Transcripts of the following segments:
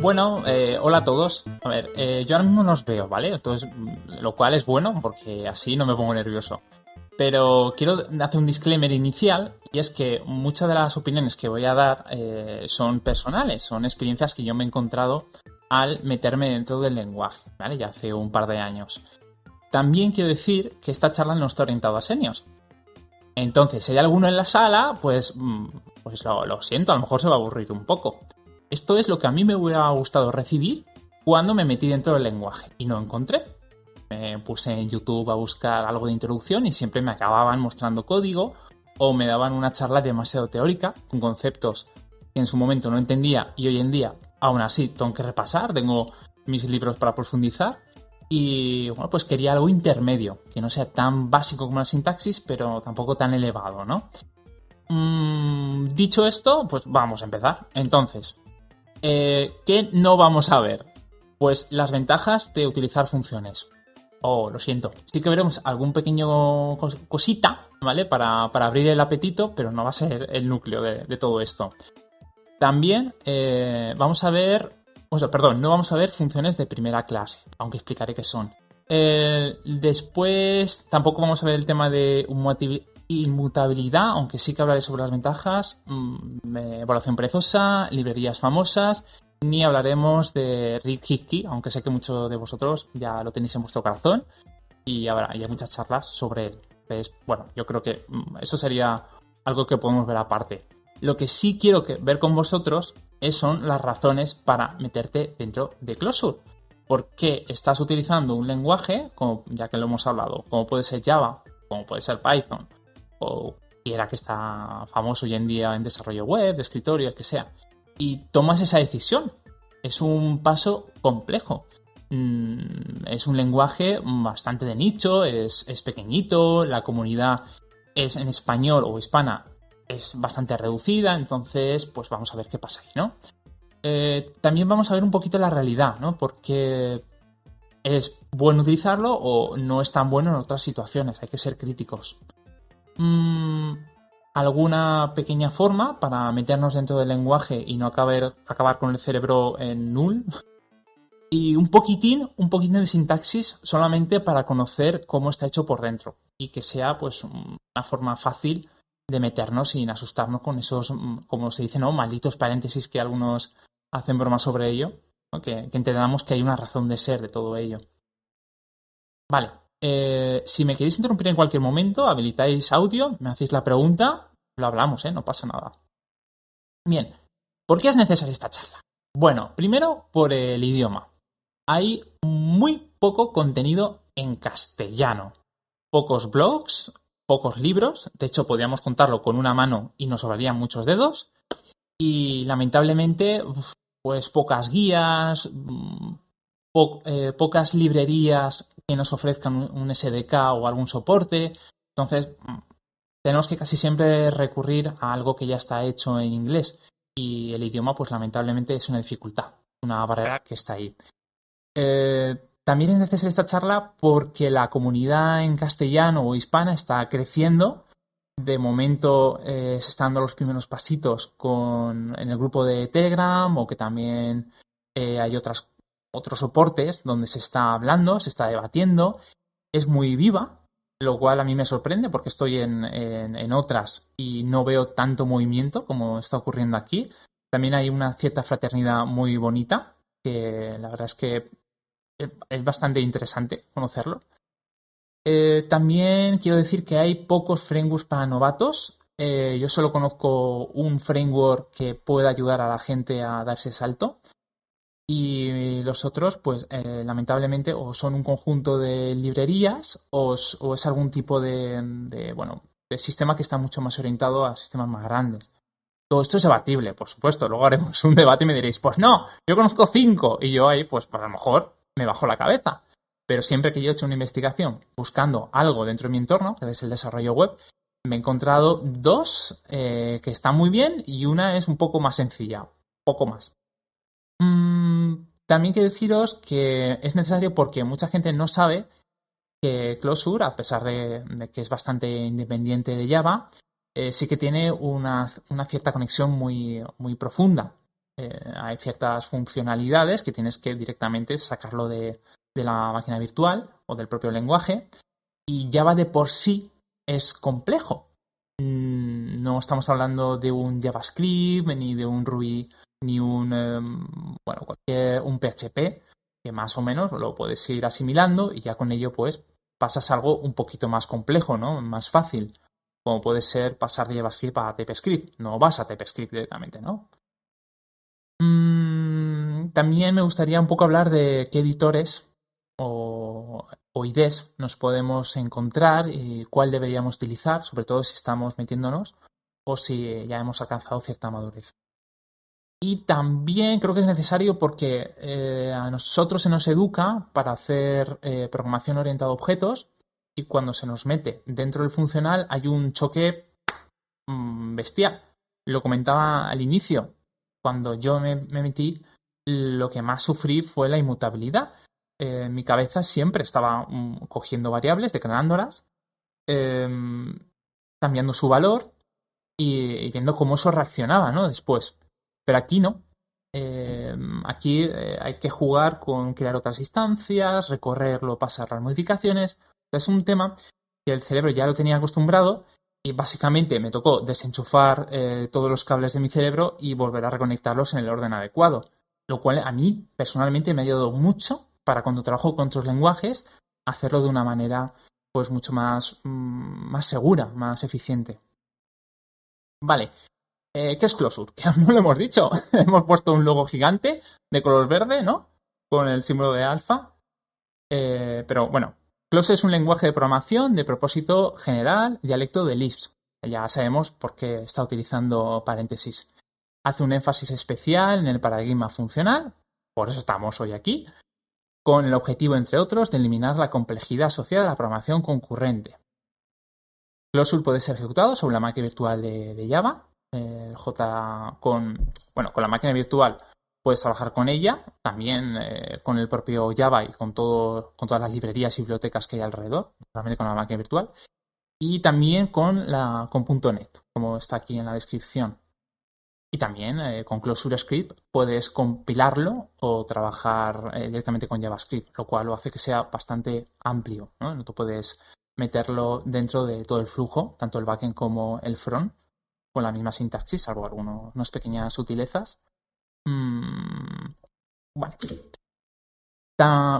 Bueno, eh, hola a todos. A ver, eh, yo ahora mismo no os veo, ¿vale? Entonces, mm, lo cual es bueno porque así no me pongo nervioso. Pero quiero hacer un disclaimer inicial y es que muchas de las opiniones que voy a dar eh, son personales, son experiencias que yo me he encontrado al meterme dentro del lenguaje, ¿vale? Ya hace un par de años. También quiero decir que esta charla no está orientada a seniors. Entonces, si hay alguno en la sala, pues, mm, pues lo, lo siento, a lo mejor se va a aburrir un poco. Esto es lo que a mí me hubiera gustado recibir cuando me metí dentro del lenguaje y no encontré. Me puse en YouTube a buscar algo de introducción y siempre me acababan mostrando código o me daban una charla demasiado teórica con conceptos que en su momento no entendía y hoy en día aún así tengo que repasar, tengo mis libros para profundizar y bueno, pues quería algo intermedio, que no sea tan básico como la sintaxis, pero tampoco tan elevado, ¿no? Mm, dicho esto, pues vamos a empezar. Entonces, eh, ¿Qué no vamos a ver? Pues las ventajas de utilizar funciones. Oh, lo siento. Sí que veremos algún pequeño cosita, ¿vale? Para, abrir el apetito, pero no va a ser el núcleo de, todo esto. También eh, vamos a ver, o perdón, no vamos a ver funciones de primera clase, aunque explicaré qué son. Eh, después tampoco vamos a ver el tema de inmutabilidad, aunque sí que hablaré sobre las ventajas, mm, evaluación perezosa, librerías famosas, ni hablaremos de Rick Hickey, aunque sé que muchos de vosotros ya lo tenéis en vuestro corazón y habrá hay muchas charlas sobre él. Entonces, bueno, yo creo que mm, eso sería algo que podemos ver aparte. Lo que sí quiero ver con vosotros es, son las razones para meterte dentro de Closure. ¿Por qué estás utilizando un lenguaje, ya que lo hemos hablado, como puede ser Java, como puede ser Python, o quiera que está famoso hoy en día en desarrollo web, de escritorio, el que sea, y tomas esa decisión. Es un paso complejo. Mm, es un lenguaje bastante de nicho, es, pequeñito, la comunidad es en español o hispana es bastante reducida, entonces pues vamos a ver qué pasa ahí, ¿no? Eh, también vamos a ver un poquito la realidad, ¿no? Porque es bueno utilizarlo o no es tan bueno en otras situaciones, hay que ser críticos. Mm, alguna pequeña forma para meternos dentro del lenguaje y no acabar, acabar con el cerebro en null. Y un poquitín, un poquitín de sintaxis solamente para conocer cómo está hecho por dentro. Y que sea pues una forma fácil de meternos sin asustarnos con esos, mm, como se dice, ¿no? Malditos paréntesis que algunos hacen bromas sobre ello. Que entendamos que hay una razón de ser de todo ello. Vale, eh, si me queréis interrumpir en cualquier momento, habilitáis audio, me hacéis la pregunta, lo hablamos, ¿eh? No pasa nada. Bien, ¿por qué es necesaria esta charla? Bueno, primero por el idioma. Hay muy poco contenido en castellano. Pocos blogs, pocos libros, de hecho podríamos contarlo con una mano y nos sobrarían muchos dedos. Y lamentablemente, pues pocas guías, mm, eh, pocas librerías que nos ofrezcan un, SDK o algún soporte. Entonces, mm, tenemos que casi siempre recurrir a algo que ya está hecho en inglés. Y el idioma, pues lamentablemente es una dificultad, una barrera que está ahí. Eh, también es necesaria esta charla porque la comunidad en castellano o hispana está creciendo. De momento eh, se están dando los primeros pasitos con, en el grupo de Telegram o que también eh, hay otras otros soportes donde se está hablando, se está debatiendo, es muy viva, lo cual a mí me sorprende porque estoy en, en, otras y no veo tanto movimiento como está ocurriendo aquí. También hay una cierta fraternidad muy bonita, que la verdad es que es bastante interesante conocerlo. Eh, también quiero decir que hay pocos frameworks para novatos. Eh, yo solo conozco un framework que pueda ayudar a la gente a darse salto. Y los otros, pues eh, lamentablemente, o son un conjunto de librerías o, es algún tipo de, bueno, de sistema que está mucho más orientado a sistemas más grandes. Todo esto es debatible, por supuesto. Luego haremos un debate y me diréis, pues no, yo conozco cinco. Y yo ahí, pues, pues a lo mejor me bajo la cabeza. Pero siempre que yo he hecho una investigación buscando algo dentro de mi entorno, que es el desarrollo web, me he encontrado dos eh, que están muy bien y una es un poco más sencilla, poco más. Mm, también quiero deciros que es necesario porque mucha gente no sabe que Closure, a pesar de, que es bastante independiente de Java, eh, sí que tiene una, cierta conexión muy, muy profunda hay ciertas funcionalidades que tienes que directamente sacarlo de, de la máquina virtual o del propio lenguaje y Java de por sí es complejo. Mm, no estamos hablando de un JavaScript ni de un Ruby ni un em, bueno cualquier un PHP que más o menos lo puedes ir asimilando y ya con ello pues pasas algo un poquito más complejo, ¿no? Más fácil, como puede ser pasar de JavaScript a TypeScript. No vas a TypeScript directamente, ¿no? Mm, también me gustaría un poco hablar de qué editores o, o, IDs nos podemos encontrar y cuál deberíamos utilizar, sobre todo si estamos metiéndonos o si ya hemos alcanzado cierta madurez. Y también creo que es necesario porque eh, a nosotros se nos educa para hacer eh, programación orientada a objetos y cuando se nos mete dentro del funcional hay un choque mm, bestial. Lo comentaba al inicio. Cuando yo me, metí, lo que más sufrí fue la inmutabilidad. Eh, mi cabeza siempre estaba mm, cogiendo variables, declarándolas, em, cambiando su valor y, y, viendo cómo eso reaccionaba, ¿no? Después. Pero aquí no. Eh, aquí eh, hay que jugar con crear otras instancias, recorrerlo, pasar las modificaciones. Es un tema que el cerebro ya lo tenía acostumbrado y básicamente me tocó desenchufar eh, todos los cables de mi cerebro y volver a reconectarlos en el orden adecuado. Lo cual a mí personalmente me ha ayudado mucho para cuando trabajo con otros lenguajes hacerlo de una manera pues mucho más, mm, más segura, más eficiente. Vale, eh, ¿Qué es Closure? Que aún no lo hemos dicho. hemos puesto un logo gigante de color verde, ¿no? Con el símbolo de alfa. Eh, pero bueno, Closure es un lenguaje de programación de propósito general, dialecto de Lisp. Ya sabemos por qué está utilizando paréntesis. Hace un énfasis especial en el paradigma funcional, por eso estamos hoy aquí, con el objetivo, entre otros, de eliminar la complejidad asociada a la programación concurrente. Closure puede ser ejecutado sobre la máquina virtual de Java, eh, J con, bueno, con la máquina virtual puedes trabajar con ella, también eh, con el propio Java y con, todo, con todas las librerías y bibliotecas que hay alrededor, realmente con la máquina virtual, y también con, la, con .NET, como está aquí en la descripción. Y también eh, con Closure Script puedes compilarlo o trabajar directamente con JavaScript, lo cual lo hace que sea bastante amplio. ¿no? Tú puedes meterlo dentro de todo el flujo, tanto el backend como el front, con la misma sintaxis, salvo algunas pequeñas sutilezas. Mm,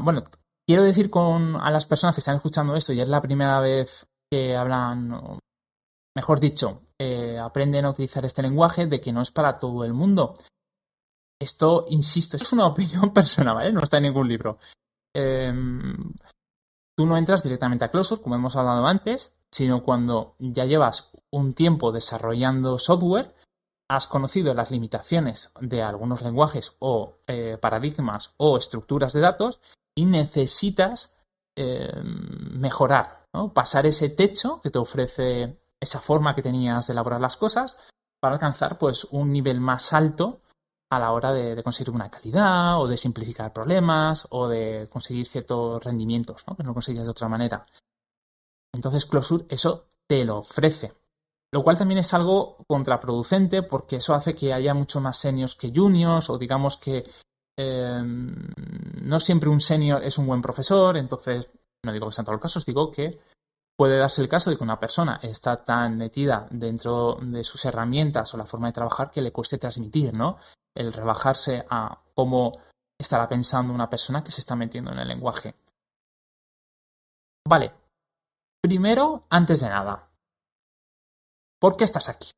bueno. quiero decir con a las personas que están escuchando esto y es la primera vez que hablan, mejor dicho, eh, aprenden a utilizar este lenguaje, de que no es para todo el mundo. Esto, insisto, es una opinión personal, ¿vale? No está en ningún libro. Em, tú no entras directamente a Closure, como hemos hablado antes, sino cuando ya llevas un tiempo desarrollando software, has conocido las limitaciones de algunos lenguajes o eh, paradigmas o estructuras de datos y necesitas eh, mejorar, pasar ese techo que te ofrece esa forma que tenías de elaborar las cosas para alcanzar pues un nivel más alto a la hora de, conseguir una calidad o de simplificar problemas o de conseguir ciertos rendimientos que no conseguías de otra manera. Entonces Closure eso te lo ofrece. Lo cual también es algo contraproducente porque eso hace que haya mucho más seniors que juniors o digamos que em, no siempre un senior es un buen profesor, entonces no digo que sean todos los casos, digo que puede darse el caso de que una persona está tan metida dentro de sus herramientas o la forma de trabajar que le cueste transmitir, ¿no? El rebajarse a cómo estará pensando una persona que se está metiendo en el lenguaje. Vale. Primero, antes de nada, ¿Por qué estás aquí?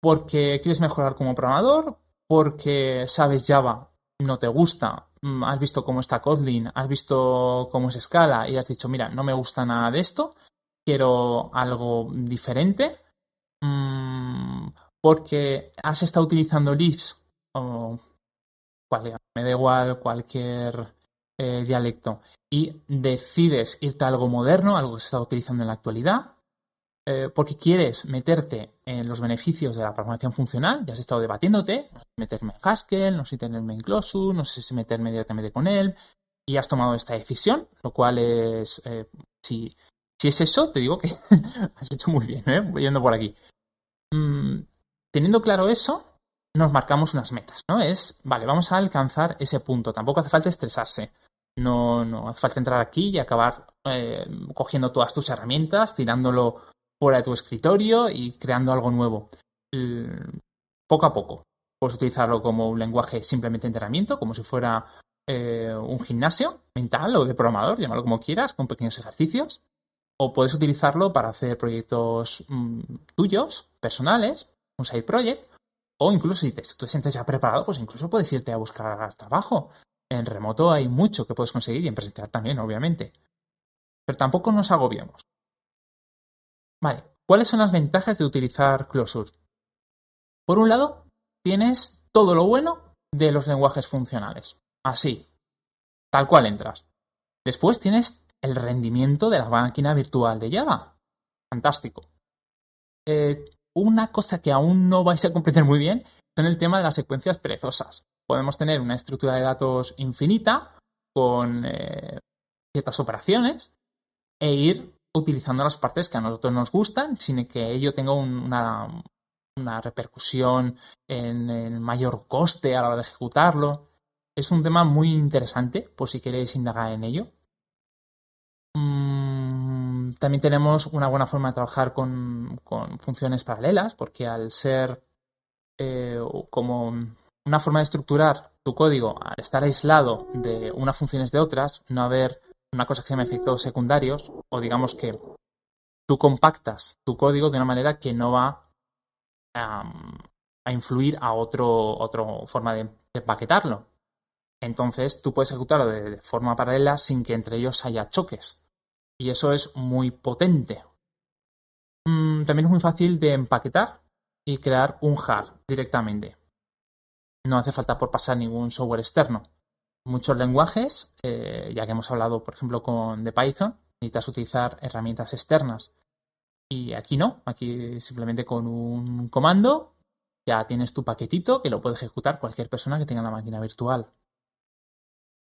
¿Porque quieres mejorar como programador? ¿Porque sabes Java? ¿No te gusta? Mm, ¿Has visto cómo está Kotlin? ¿Has visto cómo es escala? Y has dicho, mira, no me gusta nada de esto. Quiero algo diferente. Mm, porque has estado utilizando Lisp o me da igual cualquier eh, dialecto y decides irte a algo moderno, algo que se está utilizando en la actualidad, eh, porque quieres meterte en los beneficios de la programación funcional, ya has estado debatiéndote, no sé meterme en Haskell, no sé si meterme en Closure, no sé si meterme directamente con él, y has tomado esta decisión, lo cual es, eh, si, si, es eso, te digo que has hecho muy bien, ¿eh? yendo por aquí. Mm, teniendo claro eso, nos marcamos unas metas, ¿no? Es, vale, vamos a alcanzar ese punto. Tampoco hace falta estresarse. No, no hace falta entrar aquí y acabar eh, cogiendo todas tus herramientas, tirándolo fuera de tu escritorio y creando algo nuevo. poco a poco. Puedes utilizarlo como un lenguaje simplemente de entrenamiento, como si fuera eh, un gimnasio mental o de programador, llámalo como quieras, con pequeños ejercicios. O puedes utilizarlo para hacer proyectos mm, tuyos, personales, un side project, o incluso si te, te sientes ya preparado, pues incluso puedes irte a buscar trabajo. En remoto hay mucho que puedes conseguir y en presencial también, obviamente. Pero tampoco nos agobiamos. Vale, ¿cuáles son las ventajas de utilizar Closure? Por un lado, tienes todo lo bueno de los lenguajes funcionales. Así, tal cual entras. Después tienes el rendimiento de la máquina virtual de Java. Fantástico. Eh, una cosa que aún no vais a comprender muy bien son el tema de las secuencias perezosas. Podemos tener una estructura de datos infinita con eh, ciertas operaciones e ir utilizando las partes que a nosotros nos gustan sin que ello tenga una, repercusión en, en mayor coste a la hora de ejecutarlo. Es un tema muy interesante por si queréis indagar en ello. Mm, también tenemos una buena forma de trabajar con, funciones paralelas, porque al ser eh, como una forma de estructurar tu código, al estar aislado de unas funciones de otras, no haber una cosa que se llama efectos secundarios, o digamos que tú compactas tu código de una manera que no va a, influir a otro, otra forma de empaquetarlo. Entonces tú puedes ejecutarlo de, forma paralela sin que entre ellos haya choques. Y eso es muy potente. Mm, también es muy fácil de empaquetar y crear un jar directamente. No hace falta por pasar ningún software externo. Muchos lenguajes, eh, ya que hemos hablado, por ejemplo, con de Python, necesitas utilizar herramientas externas. Y aquí no, aquí simplemente con un comando ya tienes tu paquetito que lo puede ejecutar cualquier persona que tenga la máquina virtual.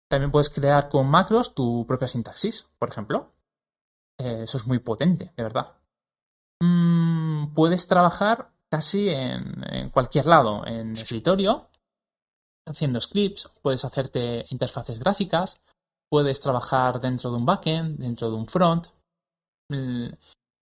También puedes crear con macros tu propia sintaxis, por ejemplo. Eh, eso es muy potente, de verdad. Mm, puedes trabajar casi en, cualquier lado, en escritorio, haciendo scripts, puedes hacerte interfaces gráficas, puedes trabajar dentro de un backend, dentro de un front. Mm,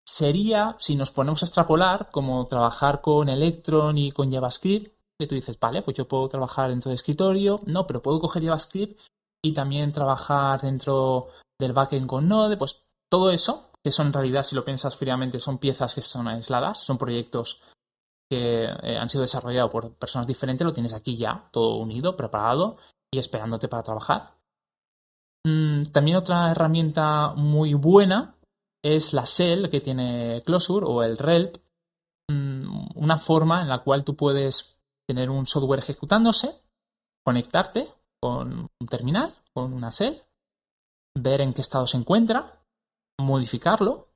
sería, si nos ponemos a extrapolar, como trabajar con Electron y con JavaScript, que tú dices, vale, pues yo puedo trabajar dentro de escritorio, no, pero puedo coger JavaScript y también trabajar dentro del backend con Node, pues todo eso, que son en realidad, si lo piensas fríamente, son piezas que son aisladas, son proyectos que eh, han sido desarrollados por personas diferentes, lo tienes aquí ya, todo unido, preparado y esperándote para trabajar. Mm, también otra herramienta muy buena es la shell que tiene Closure o el RELP, mm, una forma en la cual tú puedes tener un software ejecutándose, conectarte con un terminal, con una shell, ver en qué estado se encuentra, modificarlo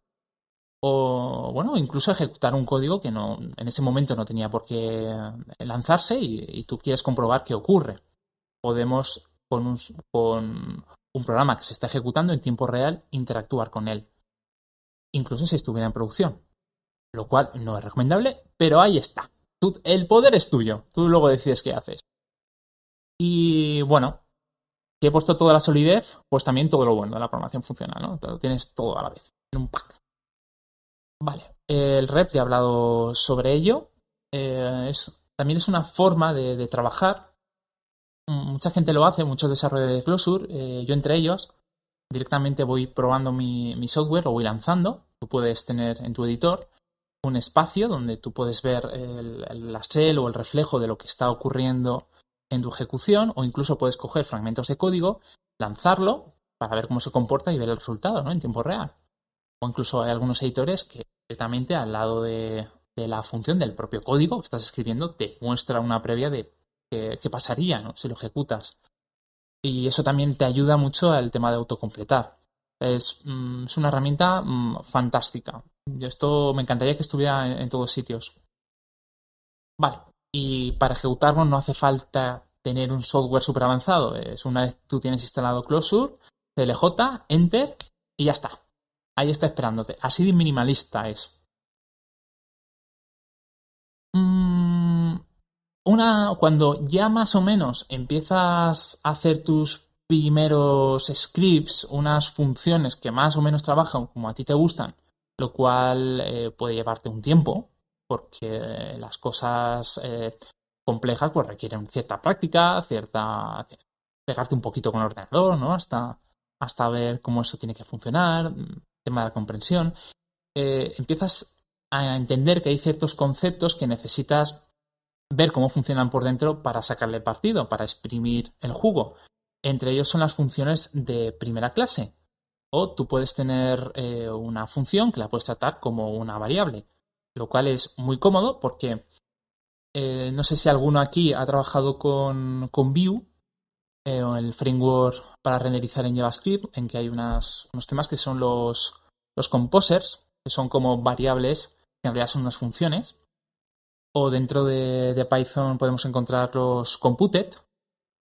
o, bueno, incluso ejecutar un código que no, en ese momento no tenía por qué lanzarse y, tú quieres comprobar qué ocurre. Podemos, con un, programa que se está ejecutando en tiempo real, interactuar con él, incluso si estuviera en producción, lo cual no es recomendable, pero ahí está. el poder es tuyo, tú luego decides qué haces. Y bueno, si he puesto toda la solidez, pues también todo lo bueno de la programación funcional, ¿no? Lo tienes todo a la vez, en un pack. Vale, el rep, ya he hablado sobre ello. Eh, también es una forma de, trabajar. Mucha gente lo hace, muchos desarrolladores de Closure, eh, yo entre ellos. Directamente voy probando mi, software, lo voy lanzando. Tú puedes tener en tu editor un espacio donde tú puedes ver el, la shell o el reflejo de lo que está ocurriendo en tu ejecución o incluso puedes coger fragmentos de código, lanzarlo para ver cómo se comporta y ver el resultado ¿no? en tiempo real. O incluso hay algunos editores que directamente al lado de, la función del propio código que estás escribiendo te muestra una previa de qué, pasaría si lo ejecutas. Y eso también te ayuda mucho al tema de autocompletar. Es, mm, es una herramienta mm, fantástica. Yo esto me encantaría que estuviera en, en todos sitios. Vale, y para ejecutarlo no hace falta tener un software súper avanzado. Es una vez tú tienes instalado Closure, CLJ, Enter y ya está. Ahí está esperándote. Así de minimalista es. Mm, una, cuando ya más o menos empiezas a hacer tus primeros scripts, unas funciones que más o menos trabajan como a ti te gustan, lo cual eh, puede llevarte un tiempo, porque las cosas eh, complejas pues requieren cierta práctica, cierta pegarte un poquito con el ordenador, ¿no? Hasta, hasta ver cómo eso tiene que funcionar, tema de la comprensión. Eh, empiezas a entender que hay ciertos conceptos que necesitas ver cómo funcionan por dentro para sacarle partido, para exprimir el jugo. Entre ellos son las funciones de primera clase. O tú puedes tener eh, una función que la puedes tratar como una variable, lo cual es muy cómodo porque eh, no sé si alguno aquí ha trabajado con, con Vue, eh, el framework para renderizar en JavaScript, en que hay unos temas que son los, los composers, que son como variables que en realidad son unas funciones. O dentro de, Python podemos encontrar los computed,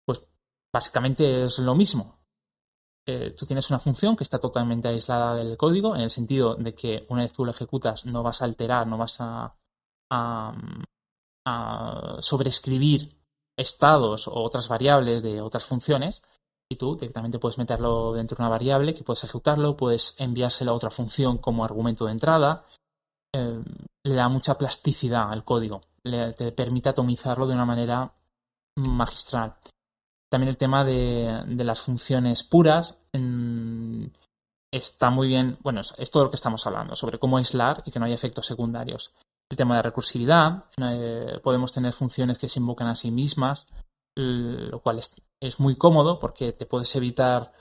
pues básicamente es lo mismo. Eh, tú tienes una función que está totalmente aislada del código, en el sentido de que una vez tú lo ejecutas no vas a alterar, no vas a, a, a sobreescribir estados o otras variables de otras funciones y tú directamente puedes meterlo dentro de una variable que puedes ejecutarlo, puedes enviárselo a otra función como argumento de entrada. Eh, le da mucha plasticidad al código, le, te permite atomizarlo de una manera magistral. También el tema de, las funciones puras está muy bien, bueno, es todo lo que estamos hablando, sobre cómo aislar y que no haya efectos secundarios el tema de recursividad. Eh, podemos tener funciones que se invocan a sí mismas, lo cual es, muy cómodo porque te puedes evitar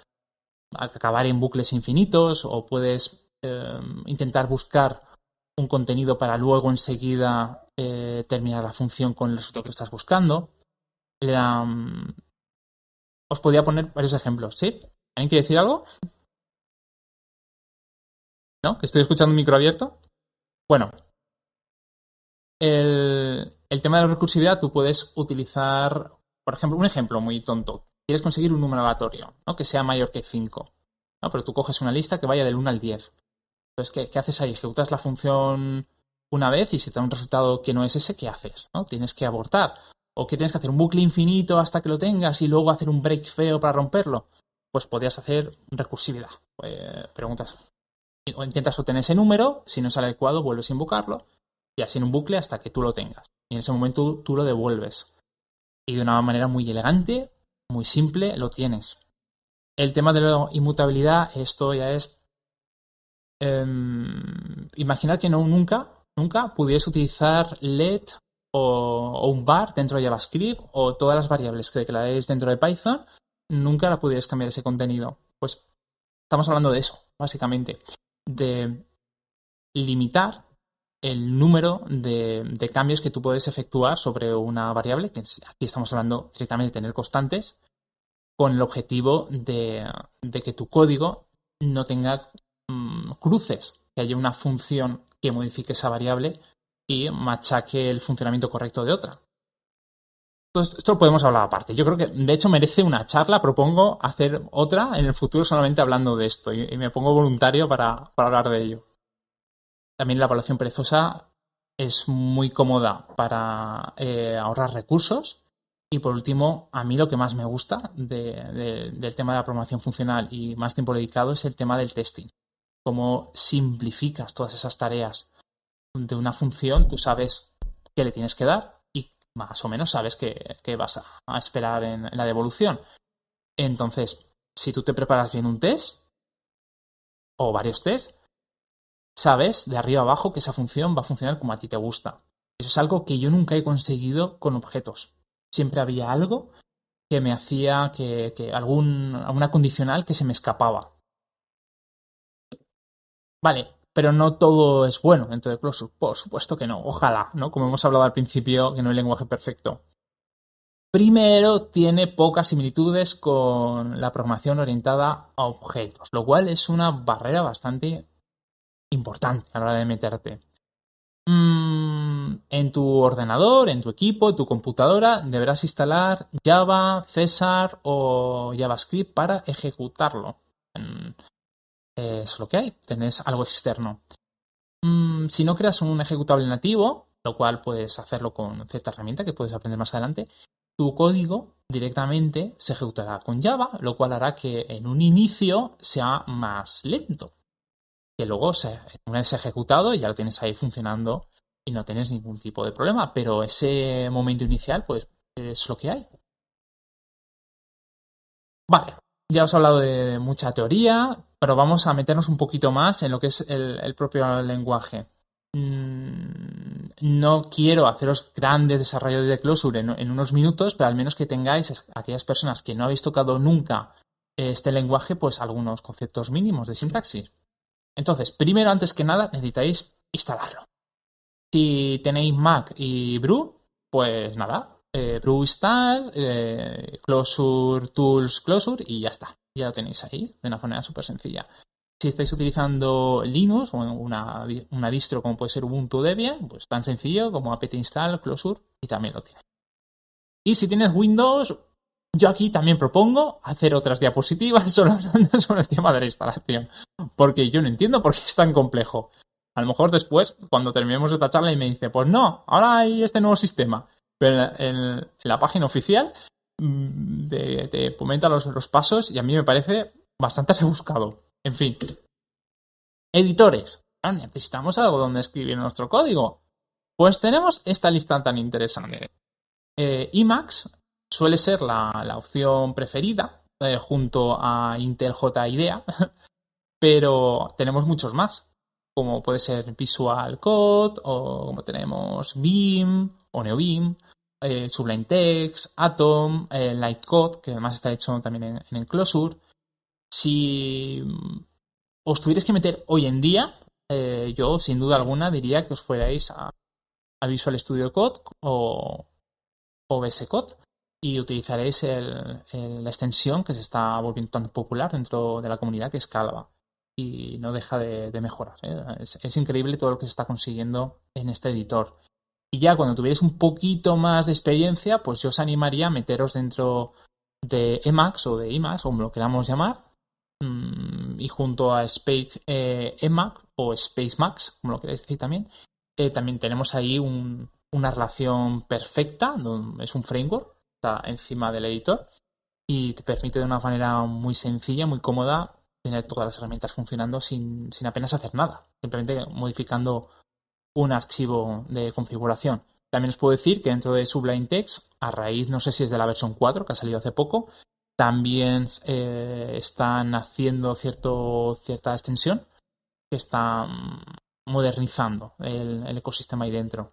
acabar en bucles infinitos o puedes em, intentar buscar un contenido para luego enseguida eh, terminar la función con el resultado que estás buscando. os podría poner varios ejemplos, ¿sí? ¿Alguien quiere decir algo? ¿No? ¿Que estoy escuchando un micro abierto? Bueno, el, tema de la recursividad, tú puedes utilizar, por ejemplo, un ejemplo muy tonto. Quieres conseguir un número aleatorio, ¿no? Que sea mayor que 5. ¿no? Pero tú coges una lista que vaya del 1 al 10. Entonces, ¿qué, haces ahí? Ejecutas la función una vez y si te da un resultado que no es ese, ¿qué haces? ¿no? Tienes que abortar. ¿O que tienes que hacer un bucle infinito hasta que lo tengas y luego hacer un break feo para romperlo? Pues podrías hacer recursividad. Pues, preguntas. O intentas obtener ese número, si no es adecuado, vuelves a invocarlo y así en un bucle hasta que tú lo tengas. Y en ese momento tú, lo devuelves. Y de una manera muy elegante, muy simple, lo tienes. El tema de la inmutabilidad, esto ya es... Em, imaginar que no nunca, nunca pudieras utilizar LED o, un bar dentro de JavaScript o todas las variables que declaréis dentro de Python, nunca la pudierais cambiar ese contenido. Pues estamos hablando de eso, básicamente. De limitar el número de, cambios que tú puedes efectuar sobre una variable, que aquí estamos hablando directamente de tener constantes, con el objetivo de, que tu código no tenga mm, cruces, que haya una función que modifique esa variable y machaque el funcionamiento correcto de otra. Esto, esto lo podemos hablar aparte. Yo creo que, de hecho, merece una charla. Propongo hacer otra en el futuro solamente hablando de esto y, me pongo voluntario para hablar de ello. También la evaluación perezosa es muy cómoda para eh, ahorrar recursos. Y por último, a mí lo que más me gusta del tema de la programación funcional y más tiempo dedicado es el tema del testing. Cómo simplificas todas esas tareas de una función, tú sabes qué le tienes que dar y más o menos sabes qué, vas a, esperar en la devolución. Entonces, si tú te preparas bien un test o varios tests, sabes de arriba abajo que esa función va a funcionar como a ti te gusta. Eso es algo que yo nunca he conseguido con objetos. Siempre había algo que me hacía que, algún, alguna condicional que se me escapaba. Vale, pero no todo es bueno. Entonces, por supuesto que no. Ojalá, ¿no? Como hemos hablado al principio, que no hay lenguaje perfecto. Primero, tiene pocas similitudes con la programación orientada a objetos, lo cual es una barrera bastante importante a la hora de meterte. Mm, en tu ordenador, en tu equipo, tu computadora, deberás instalar Java, César o JavaScript para ejecutarlo. eso es lo que hay, tenés algo externo. Mm, si no creas un ejecutable nativo, lo cual puedes hacerlo con cierta herramienta que puedes aprender más adelante, tu código directamente se ejecutará con Java, lo cual hará que en un inicio sea más lento. Que luego, se, una vez ejecutado, ya lo tienes ahí funcionando y no tienes ningún tipo de problema. Pero ese momento inicial, pues, es lo que hay. Vale, ya os he hablado de mucha teoría, pero vamos a meternos un poquito más en lo que es el, propio lenguaje. Mm, no quiero haceros grandes desarrollos de Closure en, unos minutos, pero al menos que tengáis, aquellas personas que no habéis tocado nunca este lenguaje, pues algunos conceptos mínimos de sintaxis. Entonces, primero, antes que nada, necesitáis instalarlo. Si tenéis Mac y Brew, pues nada, eh, Brew install, eh, Closure Tools Closure y ya está. Ya lo tenéis ahí de una manera súper sencilla. Si estáis utilizando Linux o una, distro como puede ser Ubuntu Debian, pues tan sencillo como apt install, closure y también lo tiene. Y si tienes Windows, yo aquí también propongo hacer otras diapositivas solo sobre el tema de la instalación. Porque yo no entiendo por qué es tan complejo. A lo mejor después, cuando terminemos esta charla y me dice, pues no, ahora hay este nuevo sistema. Pero en, la página oficial mm, te, comenta los, los pasos y a mí me parece bastante rebuscado. En fin. Editores. Necesitamos algo donde escribir nuestro código. Pues tenemos esta lista tan interesante. Eh, Emacs suele ser la, opción preferida eh, junto a Intel J IDEA, pero tenemos muchos más, como puede ser Visual Code o como tenemos Beam o NeoBeam, eh, Sublime Text, Atom, eh, Lightcode, que además está hecho también en, en Closure, si os tuvierais que meter hoy en día, eh, yo sin duda alguna diría que os fuerais a, Visual Studio Code o, o VS Code y utilizaréis la extensión que se está volviendo tan popular dentro de la comunidad que es Calva y no deja de, mejorar. ¿eh? Es, increíble todo lo que se está consiguiendo en este editor. Y ya cuando tuvierais un poquito más de experiencia, pues yo os animaría a meteros dentro de Emacs o de Emacs, como lo queramos llamar, mm, y junto a Space eh, Emacs o Space Max, como lo queráis decir también, eh, también tenemos ahí una relación perfecta, es un framework, está encima del editor y te permite de una manera muy sencilla, muy cómoda, tener todas las herramientas funcionando sin, sin apenas hacer nada, simplemente modificando un archivo de configuración. También os puedo decir que dentro de Sublime Text, a raíz, no sé si es de la versión 4, que ha salido hace poco, también eh, están haciendo cierto, cierta extensión que está mm, modernizando el, ecosistema ahí dentro.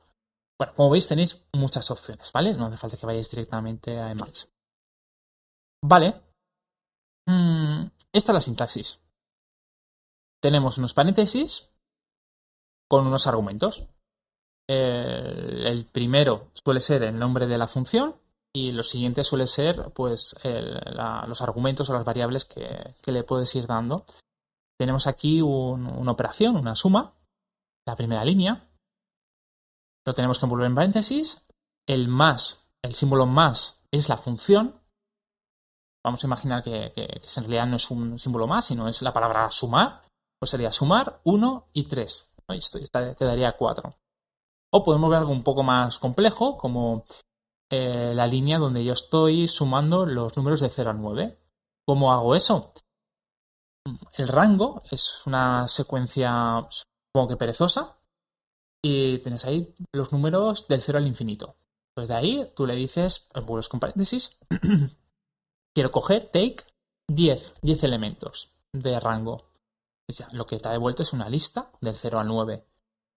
Bueno, como veis tenéis muchas opciones, ¿vale? No hace falta que vayáis directamente a Emacs. Vale. Mm, esta es la sintaxis. Tenemos unos paréntesis con unos argumentos. El, primero suele ser el nombre de la función y lo siguiente suele ser pues los argumentos o las variables que, le puedes ir dando. Tenemos aquí una operación, una suma, la primera línea. Lo tenemos que envolver en paréntesis. El más, el símbolo más es la función. Vamos a imaginar que, en realidad no es un símbolo más, sino es la palabra sumar. Pues sería sumar 1 y 3. Esto te daría 4. O podemos ver algo un poco más complejo, como eh, la línea donde yo estoy sumando los números de 0 a 9. ¿Cómo hago eso? El rango es una secuencia, supongo que perezosa, y tienes ahí los números del 0 al infinito. Pues de ahí tú le dices, vuelves con paréntesis, quiero coger, take 10, 10 elementos de rango lo que te ha devuelto es una lista del 0 al 9.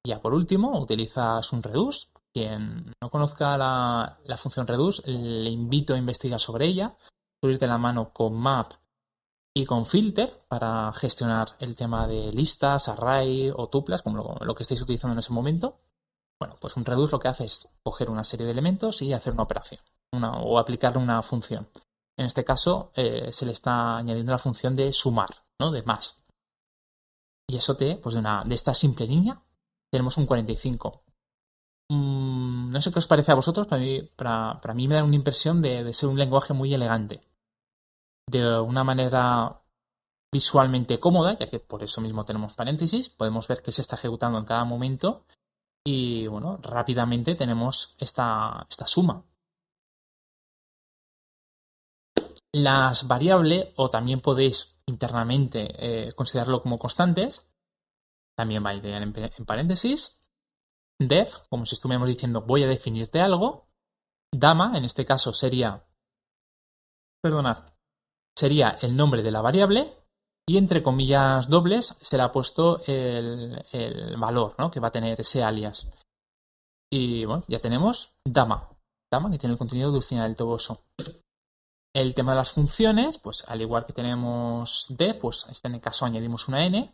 Ya por último, utilizas un reduce. Quien no conozca la, función reduce, le invito a investigar sobre ella, subirte la mano con map y con filter para gestionar el tema de listas, array o tuplas, como lo, que estéis utilizando en ese momento. Bueno, pues un reduce lo que hace es coger una serie de elementos y hacer una operación o aplicarle una función. En este caso eh, se le está añadiendo la función de sumar, ¿no? de más. Y eso te, pues de, una, de esta simple línea, tenemos un 45. Mm, no sé qué os parece a vosotros, para mí, para, mí me da una impresión de, de, ser un lenguaje muy elegante. De una manera visualmente cómoda, ya que por eso mismo tenemos paréntesis, podemos ver que se está ejecutando en cada momento Y bueno, rápidamente tenemos esta, esta suma. Las variables, o también podéis internamente eh, considerarlo como constantes, también va a ir en, en paréntesis. Def, como si estuviéramos diciendo voy a definirte algo. Dama, en este caso sería, perdonad, sería el nombre de la variable y entre comillas dobles se le ha puesto el, valor ¿no? que va a tener ese alias. Y bueno, ya tenemos dama. Dama que tiene el contenido de Dulcinea del Toboso. El tema de las funciones, pues al igual que tenemos d, pues este en el caso añadimos una n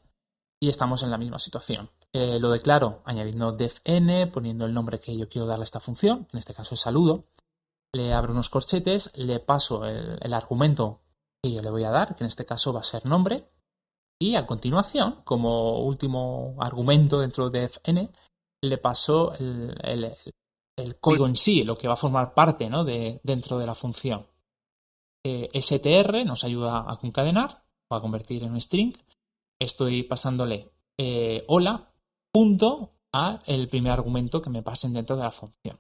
y estamos en la misma situación. Eh, lo declaro añadiendo defn, poniendo el nombre que yo quiero darle a esta función, en este caso es saludo. Le abro unos corchetes, le paso el argumento que yo le voy a dar, que en este caso va a ser nombre, y a continuación, como último argumento dentro de fn, le paso el, código en sí, lo que va a formar parte ¿no? de, dentro de la función. Eh, str nos ayuda a concadenar o a convertir en un string. Estoy pasándole eh, hola punto a el primer argumento que me pasen dentro de la función.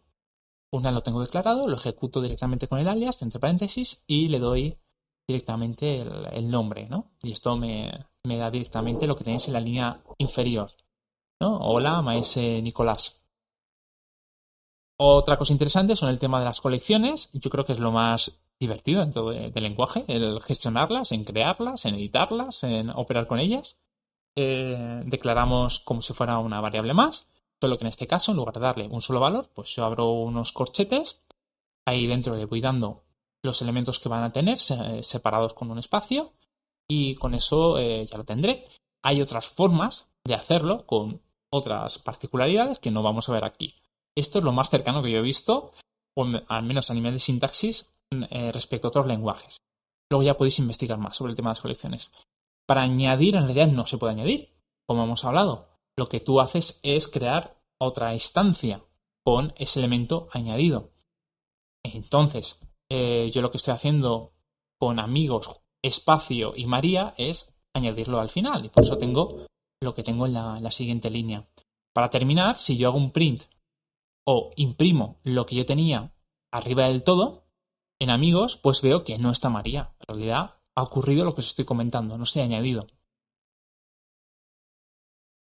Una lo tengo declarado, lo ejecuto directamente con el alias, entre paréntesis, y le doy directamente el, nombre, ¿no? Y esto me, da directamente lo que tenéis en la línea inferior, ¿no? Hola, maese Nicolás. Otra cosa interesante son el tema de las colecciones. Yo creo que es lo más divertido dentro del lenguaje, el gestionarlas, en crearlas, en editarlas, en operar con ellas. Eh, declaramos como si fuera una variable más, solo que en este caso, en lugar de darle un solo valor, pues yo abro unos corchetes, ahí dentro le voy dando los elementos que van a tener separados con un espacio y con eso eh, ya lo tendré. Hay otras formas de hacerlo con otras particularidades que no vamos a ver aquí. Esto es lo más cercano que yo he visto, al menos a nivel de sintaxis, eh, respecto a otros lenguajes. Luego ya podéis investigar más sobre el tema de las colecciones. Para añadir, en realidad no se puede añadir, como hemos hablado. Lo que tú haces es crear otra instancia con ese elemento añadido. Entonces, eh, yo lo que estoy haciendo con amigos, espacio y María es añadirlo al final. Y por eso tengo lo que tengo en la, siguiente línea. Para terminar, si yo hago un print o imprimo lo que yo tenía arriba del todo, en amigos, pues veo que no está María. En realidad ha ocurrido lo que os estoy comentando, no se ha añadido.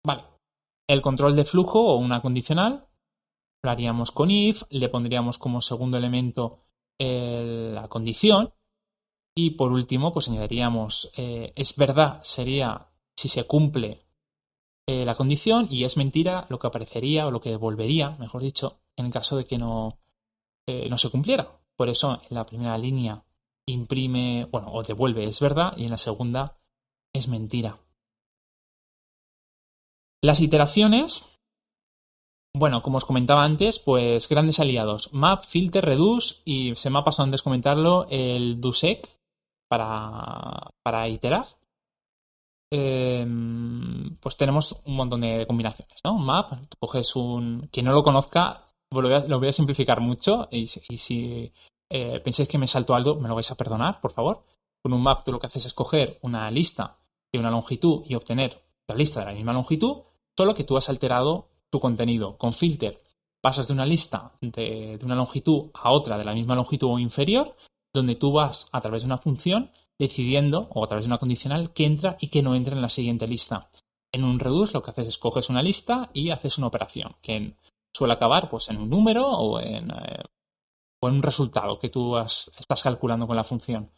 Vale. El control de flujo o una condicional lo haríamos con if, le pondríamos como segundo elemento la condición. Y por último, pues añadiríamos, eh, es verdad, sería si se cumple eh, la condición y es mentira lo que aparecería o lo que devolvería, mejor dicho, en caso de que no, eh, no se cumpliera. Por eso en la primera línea imprime, bueno, o devuelve es verdad y en la segunda es mentira. Las iteraciones bueno, como os comentaba antes, pues grandes aliados. Map, Filter, Reduce y se me ha pasado antes comentarlo el DUSEC para, para iterar. Em, pues tenemos un montón de combinaciones, ¿no? Map, coges un... Quien no lo conozca, lo voy a, simplificar mucho y, si eh, pensáis que me salto algo, me lo vais a perdonar, por favor. Con un map tú lo que haces es coger una lista de una longitud y obtener la lista de la misma longitud, solo que tú has alterado tu contenido. Con filter pasas de una lista de, una longitud a otra de la misma longitud o inferior, donde tú vas a través de una función decidiendo, o a través de una condicional, qué entra y qué no entra en la siguiente lista. En un reduce lo que haces es coges una lista y haces una operación, que suele acabar pues, en un número o en, eh, o en un resultado que tú estás calculando con la función.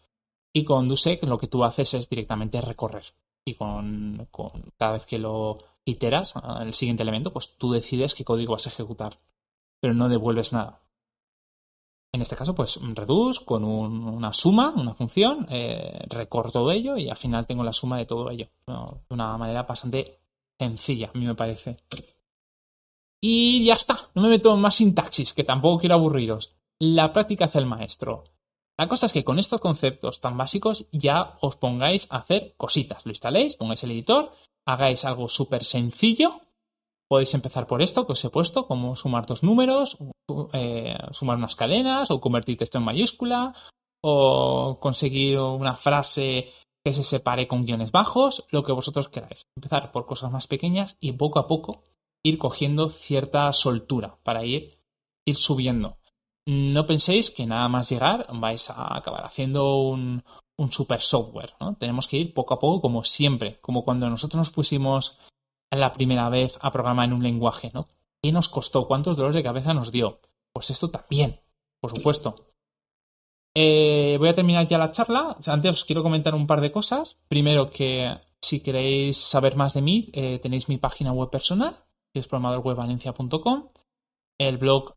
Y con DoSec lo que tú haces es directamente recorrer. Y con, con cada vez que lo iteras el siguiente elemento, pues tú decides qué código vas a ejecutar, pero no devuelves nada. En este caso, pues reduce con una suma, una función, eh, recorto ello y al final tengo la suma de todo ello. De una manera bastante sencilla, a mí me parece. Y ya está, no me meto en más sintaxis, que tampoco quiero aburriros. La práctica hace el maestro. La cosa es que con estos conceptos tan básicos ya os pongáis a hacer cositas. Lo instaléis, pongáis el editor hagáis algo súper sencillo. Podéis empezar por esto que os he puesto, como sumar dos números, eh, sumar unas cadenas, o convertir texto en mayúscula, o conseguir una frase que se separe con guiones bajos, lo que vosotros queráis. Empezar por cosas más pequeñas y poco a poco ir cogiendo cierta soltura, para ir, ir subiendo. No penséis que nada más llegar vais a acabar haciendo un, un super software, ¿no? Tenemos que ir poco a poco, como siempre, como cuando nosotros nos pusimos la primera vez a programar en un lenguaje, ¿no? ¿Qué nos costó? ¿Cuántos dolores de cabeza nos dio? Pues esto también, por supuesto. Eh, voy a terminar ya la charla. Antes os quiero comentar un par de cosas. Primero que si queréis saber más de mí, eh, tenéis mi página web personal, que es programadorwebvalencia.com. El blog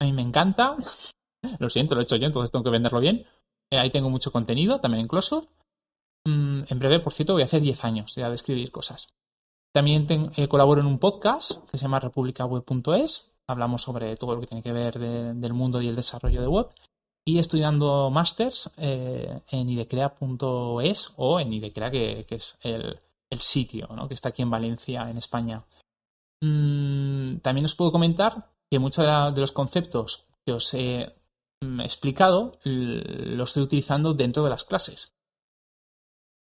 a mí me encanta. lo siento, lo he hecho yo, entonces tengo que venderlo bien. Eh, ahí tengo mucho contenido, también en Closure. Mm, en breve, por cierto, voy a hacer 10 años ya de escribir cosas. También colaboro en un podcast que se llama republicaweb.es. Hablamos sobre todo lo que tiene que ver del mundo y el desarrollo de web. Y estoy dando másters eh, en idecrea.es o en idecrea, que, es el, sitio que está aquí en Valencia, en España. Mm, también os puedo comentar que muchos de los conceptos que os he explicado los estoy utilizando dentro de las clases.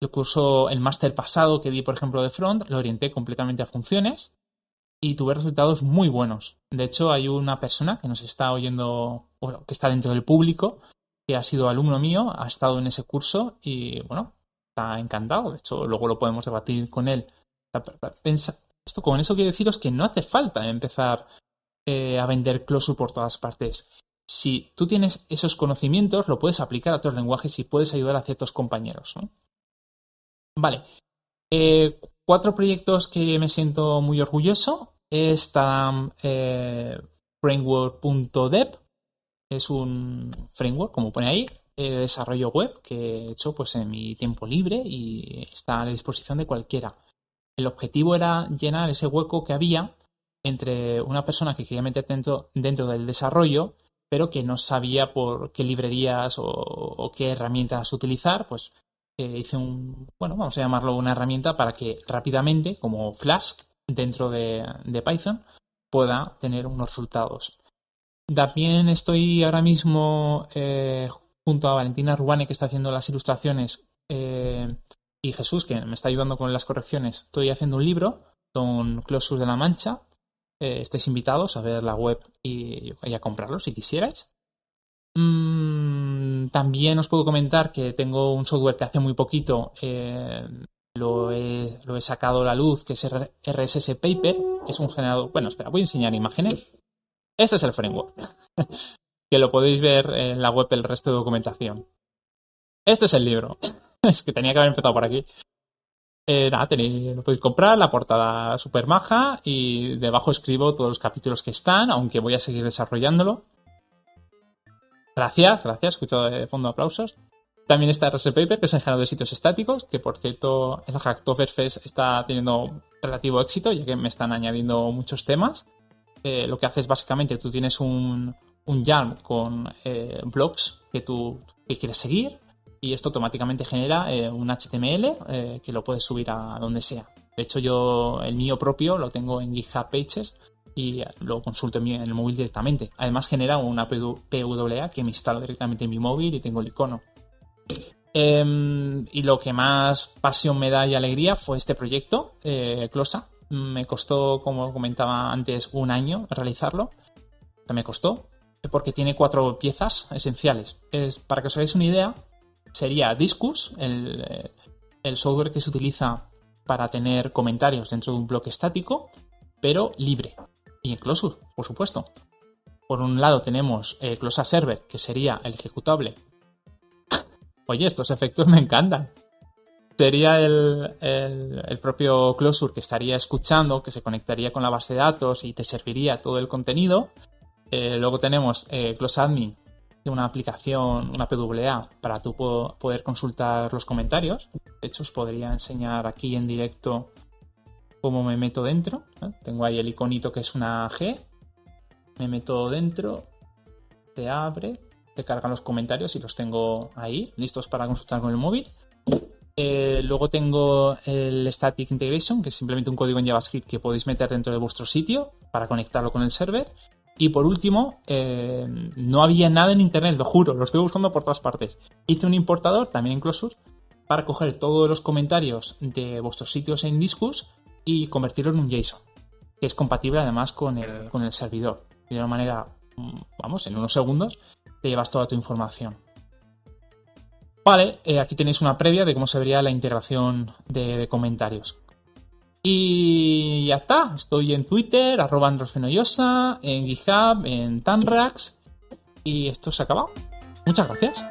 El curso, el máster pasado que di, por ejemplo, de front, lo orienté completamente a funciones y tuve resultados muy buenos. De hecho, hay una persona que nos está oyendo, bueno, que está dentro del público, que ha sido alumno mío, ha estado en ese curso y, bueno, está encantado. De hecho, luego lo podemos debatir con él. Esto con eso quiero deciros que no hace falta empezar eh, a vender Closure por todas partes. Si tú tienes esos conocimientos, lo puedes aplicar a otros lenguajes y puedes ayudar a ciertos compañeros. Vale. Eh, cuatro proyectos que me siento muy orgulloso. Está eh, framework.dev. Es un framework, como pone ahí, de desarrollo web que he hecho pues, en mi tiempo libre y está a la disposición de cualquiera. El objetivo era llenar ese hueco que había entre una persona que quería meter dentro del desarrollo, pero que no sabía por qué librerías o, qué herramientas utilizar, pues hice un, bueno, vamos a llamarlo una herramienta para que rápidamente, como Flask dentro de, Python, pueda tener unos resultados. También estoy ahora mismo eh, junto a Valentina Rubane, que está haciendo las ilustraciones, eh, y Jesús, que me está ayudando con las correcciones. Estoy haciendo un libro con Closure de la Mancha. Eh, estáis invitados a ver la web y, a comprarlo si quisierais. Mm, también os puedo comentar que tengo un software que hace muy poquito eh, lo, he, sacado a la luz, que es RSS Paper. Es un generador. Bueno, espera, voy a enseñar imágenes. Este es el framework. que lo podéis ver en la web el resto de documentación. Este es el libro. es que tenía que haber empezado por aquí. Eh, nada, lo podéis comprar, la portada super maja y debajo escribo todos los capítulos que están, aunque voy a seguir desarrollándolo. Gracias, gracias, escucho de fondo aplausos. También está RS Paper, que es el género de sitios estáticos, que por cierto, el Hacktoberfest está teniendo relativo éxito, ya que me están añadiendo muchos temas. Eh, lo que hace es básicamente, tú tienes un, un YARN con eh, blogs que tú que quieres seguir, y esto automáticamente genera eh, un HTML que lo puedes subir a donde sea. De hecho, yo el mío propio lo tengo en GitHub Pages y lo consulto en, el móvil directamente. Además genera una PWA que me instalo directamente en mi móvil y tengo el icono. Em, y lo que más pasión me da y alegría fue este proyecto, eh, Closa. Me costó, como comentaba antes, un año realizarlo. Me costó porque tiene cuatro piezas esenciales. Es, para que os hagáis una idea, sería Discus, el, el software que se utiliza para tener comentarios dentro de un bloque estático, pero libre y en Closure, por supuesto. Por un lado tenemos el Closa Server, que sería el ejecutable. Oye, estos efectos me encantan. Sería el, propio Closure que estaría escuchando, que se conectaría con la base de datos y te serviría todo el contenido. Eh, luego tenemos eh, Una aplicación, una PWA, para tú poder consultar los comentarios. De hecho, os podría enseñar aquí en directo cómo me meto dentro. Tengo ahí el iconito que es una G. Me meto dentro. Se abre. Se cargan los comentarios y los tengo ahí, listos para consultar con el móvil. Eh, luego tengo el Static Integration, que es simplemente un código en JavaScript que podéis meter dentro de vuestro sitio para conectarlo con el server. Y por último, eh, no había nada en internet, lo juro, lo estoy buscando por todas partes. Hice un importador, también en Closure, para coger todos los comentarios de vuestros sitios en Discus y convertirlo en un JSON. que es compatible además con el, con el servidor. de una manera, mm, vamos, en unos segundos te llevas toda tu información. Vale, eh, aquí tenéis una previa de cómo se vería la integración de, comentarios. Y ya está, estoy en Twitter, arroba androsfenoyosa, en GitHub, en Tanrax, y esto se ha acabado. Muchas gracias.